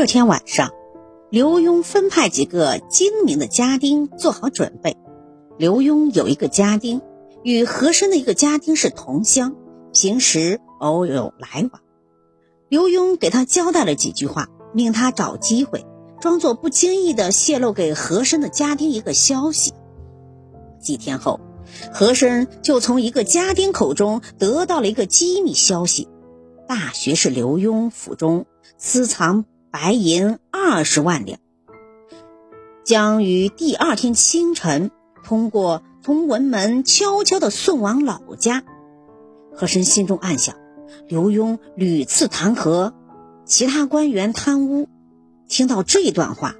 这天晚上，刘墉分派几个精明的家丁做好准备。刘墉有一个家丁，与和珅的一个家丁是同乡，平时偶有来往。刘墉给他交代了几句话，命他找机会，装作不经意的泄露给和珅的家丁一个消息。几天后，和珅就从一个家丁口中得到了一个机密消息：大学士刘墉府中私藏。白银二十万两，将于第二天清晨通过从文门悄悄地送往老家。和珅心中暗想：刘墉屡次弹劾其他官员贪污，听到这段话，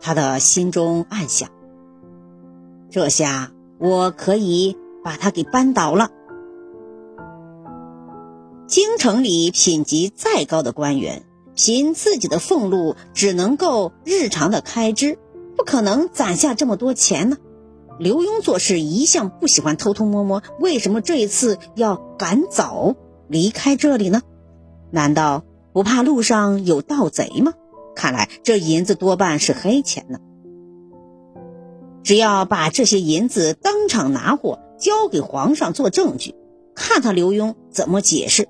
他的心中暗想：这下我可以把他给扳倒了。京城里品级再高的官员，凭自己的俸禄只能够日常的开支，不可能攒下这么多钱呢。刘墉做事一向不喜欢偷偷摸摸，为什么这一次要赶早离开这里呢？难道不怕路上有盗贼吗？看来这银子多半是黑钱呢。只要把这些银子当场拿货，交给皇上做证据，看他刘墉怎么解释。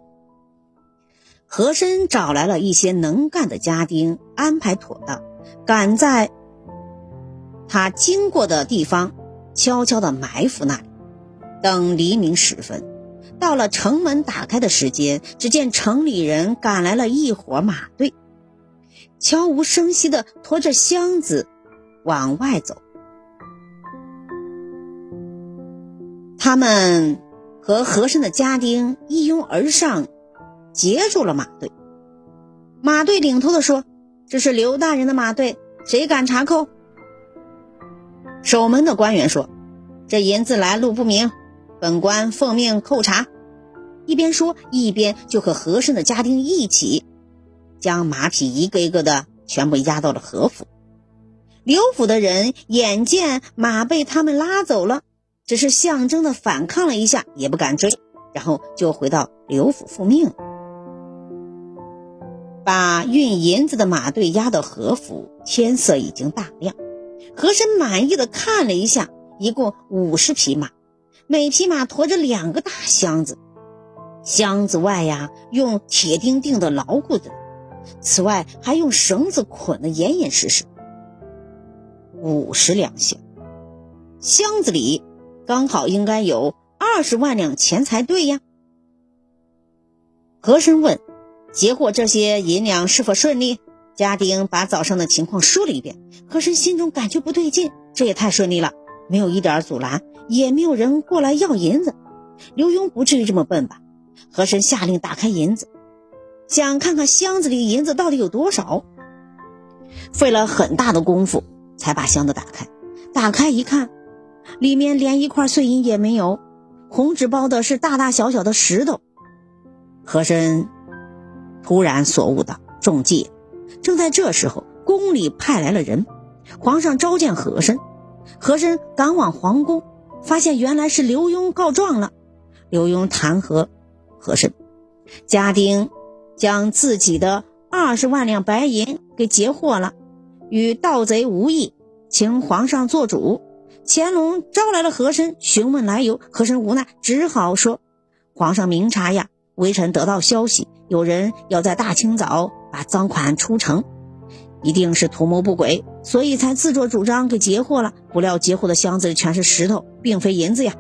和珅找来了一些能干的家丁，安排妥当，赶在他经过的地方，悄悄地埋伏那里。等黎明时分，到了城门打开的时间，只见城里人赶来了一伙马队，悄无声息地驮着箱子往外走。他们和和珅的家丁一拥而上。截住了马队，马队领头的说：“这是刘大人的马队，谁敢查扣？”守门的官员说：“这银子来路不明，本官奉命扣查。”一边说，一边就和和珅的家丁一起，将马匹一个一个的全部押到了和府。刘府的人眼见马被他们拉走了，只是象征的反抗了一下，也不敢追，然后就回到刘府复命。把运银子的马队押到和府，天色已经大亮。和珅满意的看了一下，一共五十匹马，每匹马驮着两个大箱子，箱子外呀用铁钉钉的牢固的，此外还用绳子捆得严严实实。五十两箱，箱子里刚好应该有二十万两钱才对呀。和珅问。截获这些银两是否顺利？家丁把早上的情况说了一遍。和珅心中感觉不对劲，这也太顺利了，没有一点阻拦，也没有人过来要银子。刘墉不至于这么笨吧？和珅下令打开银子，想看看箱子里银子到底有多少。费了很大的功夫才把箱子打开。打开一看，里面连一块碎银也没有，红纸包的是大大小小的石头。和珅。突然所悟的中计，正在这时候，宫里派来了人，皇上召见和珅，和珅赶往皇宫，发现原来是刘墉告状了。刘墉弹劾和珅，家丁将自己的二十万两白银给截获了，与盗贼无异，请皇上做主。乾隆招来了和珅，询问来由，和珅无奈，只好说：“皇上明察呀。”微臣得到消息，有人要在大清早把赃款出城，一定是图谋不轨，所以才自作主张给截获了。不料截获的箱子里全是石头，并非银子呀！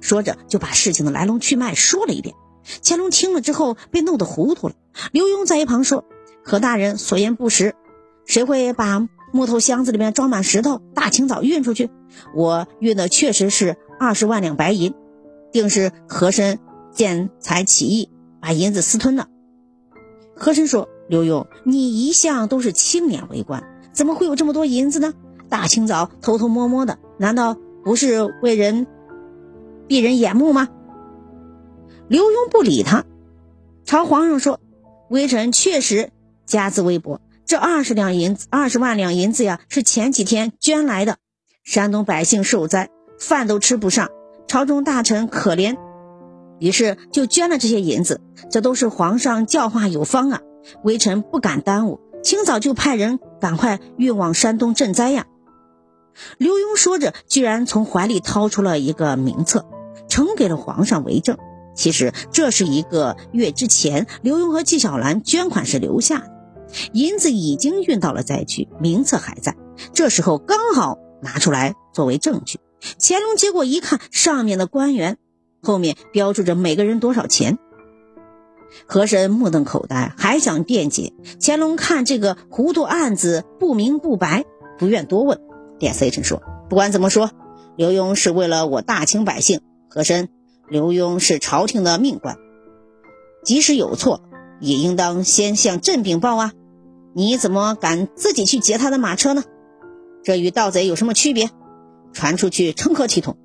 说着就把事情的来龙去脉说了一遍。乾隆听了之后被弄得糊涂了。刘墉在一旁说：“何大人所言不实，谁会把木头箱子里面装满石头，大清早运出去？我运的确实是二十万两白银，定是和珅见财起意。”把银子私吞了。和珅说：“刘墉，你一向都是清廉为官，怎么会有这么多银子呢？大清早偷偷摸摸的，难道不是为人避人眼目吗？”刘墉不理他，朝皇上说：“微臣确实家资微薄，这二十两银子，二十万两银子呀，是前几天捐来的。山东百姓受灾，饭都吃不上，朝中大臣可怜。”于是就捐了这些银子，这都是皇上教化有方啊！微臣不敢耽误，清早就派人赶快运往山东赈灾呀。刘墉说着，居然从怀里掏出了一个名册，呈给了皇上为证。其实这是一个月之前刘墉和纪晓岚捐款时留下的，银子已经运到了灾区，名册还在。这时候刚好拿出来作为证据。乾隆接过一看，上面的官员后面标注着每个人多少钱。和珅目瞪口呆，还想辩解。乾隆看这个糊涂案子不明不白，不愿多问。脸色一沉说：“不管怎么说，刘墉是为了我大清百姓。和珅，刘墉是朝廷的命官，即使有错，也应当先向朕禀报啊！你怎么敢自己去劫他的马车呢？这与盗贼有什么区别？传出去成何体统？”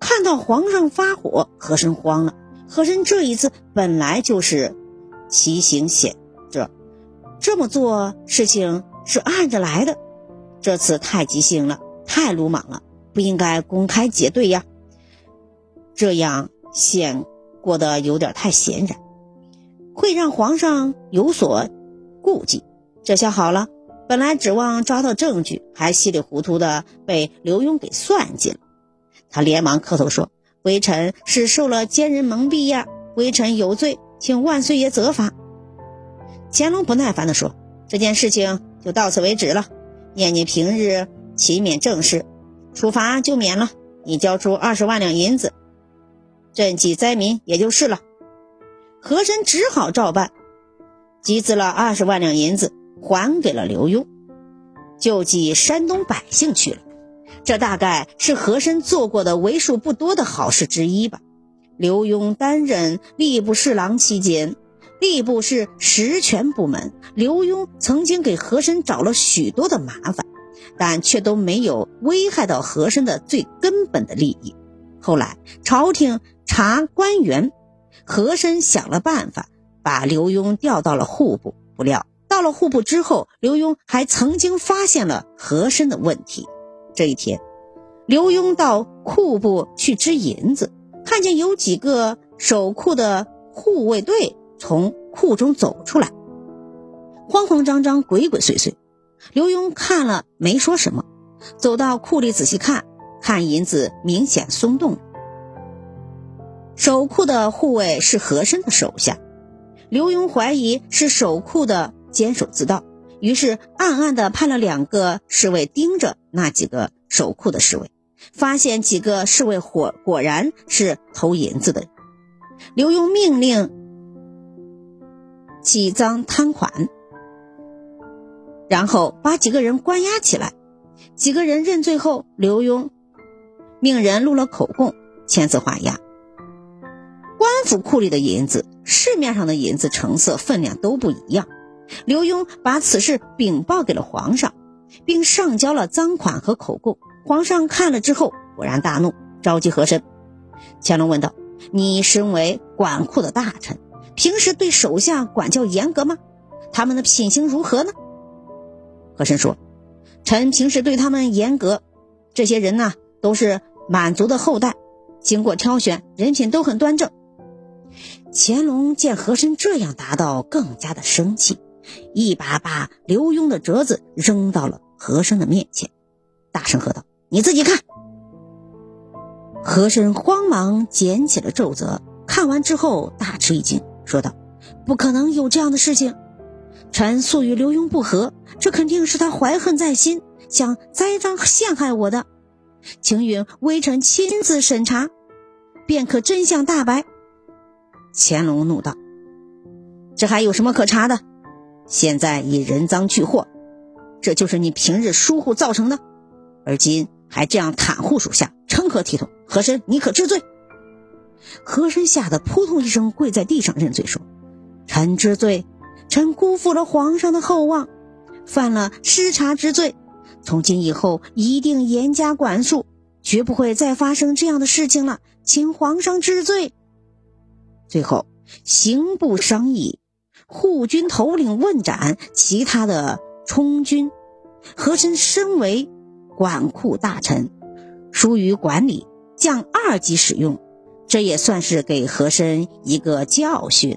看到皇上发火，和珅慌了。和珅这一次本来就是奇行险这，这么做事情是按着来的。这次太急性了，太鲁莽了，不应该公开结对呀。这样显过得有点太显然，会让皇上有所顾忌。这下好了，本来指望抓到证据，还稀里糊涂的被刘墉给算计了。他连忙磕头说：“微臣是受了奸人蒙蔽呀，微臣有罪，请万岁爷责罚。”乾隆不耐烦地说：“这件事情就到此为止了。”念你平日勤勉正事，处罚就免了。你交出二十万两银子，赈济灾民也就是了。和珅只好照办，集资了二十万两银子，还给了刘墉，救济山东百姓去了。这大概是和珅做过的为数不多的好事之一吧。刘墉担任吏部侍郎期间。吏部是实权部门，刘墉曾经给和珅找了许多的麻烦，但却都没有危害到和珅的最根本的利益。后来朝廷查官员，和珅想了办法，把刘墉调到了户部。不料到了户部之后，刘墉还曾经发现了和珅的问题。这一天，刘墉到库部去支银子，看见有几个守库的护卫队。从库中走出来，慌慌张张、鬼鬼祟祟。刘墉看了没说什么，走到库里仔细看，看银子明显松动。守库的护卫是和珅的手下，刘墉怀疑是守库的监守自盗，于是暗暗的派了两个侍卫盯着那几个守库的侍卫，发现几个侍卫果果然是偷银子的。刘墉命令。起赃贪款，然后把几个人关押起来。几个人认罪后，刘墉命人录了口供，签字画押。官府库里的银子，市面上的银子成色分量都不一样。刘墉把此事禀报给了皇上，并上交了赃款和口供。皇上看了之后，勃然大怒，召集和珅。乾隆问道：“你身为管库的大臣？”平时对手下管教严格吗？他们的品行如何呢？和珅说：“臣平时对他们严格，这些人呢都是满族的后代，经过挑选，人品都很端正。”乾隆见和珅这样答道，更加的生气，一把把刘墉的折子扔到了和珅的面前，大声喝道：“你自己看！”和珅慌忙捡起了奏折，看完之后大吃一惊。说道：“不可能有这样的事情，臣素与刘墉不和，这肯定是他怀恨在心，想栽赃陷害我的，请允微臣亲自审查，便可真相大白。”乾隆怒道：“这还有什么可查的？现在已人赃俱获，这就是你平日疏忽造成的，而今还这样袒护属下，成何体统？和珅，你可知罪？”和珅吓得扑通一声跪在地上认罪，说：“臣知罪，臣辜负了皇上的厚望，犯了失察之罪。从今以后一定严加管束，绝不会再发生这样的事情了，请皇上治罪。”最后，刑部商议，护军头领问斩其他的充军。和珅身为管库大臣，疏于管理，降二级使用。这也算是给和珅一个教训。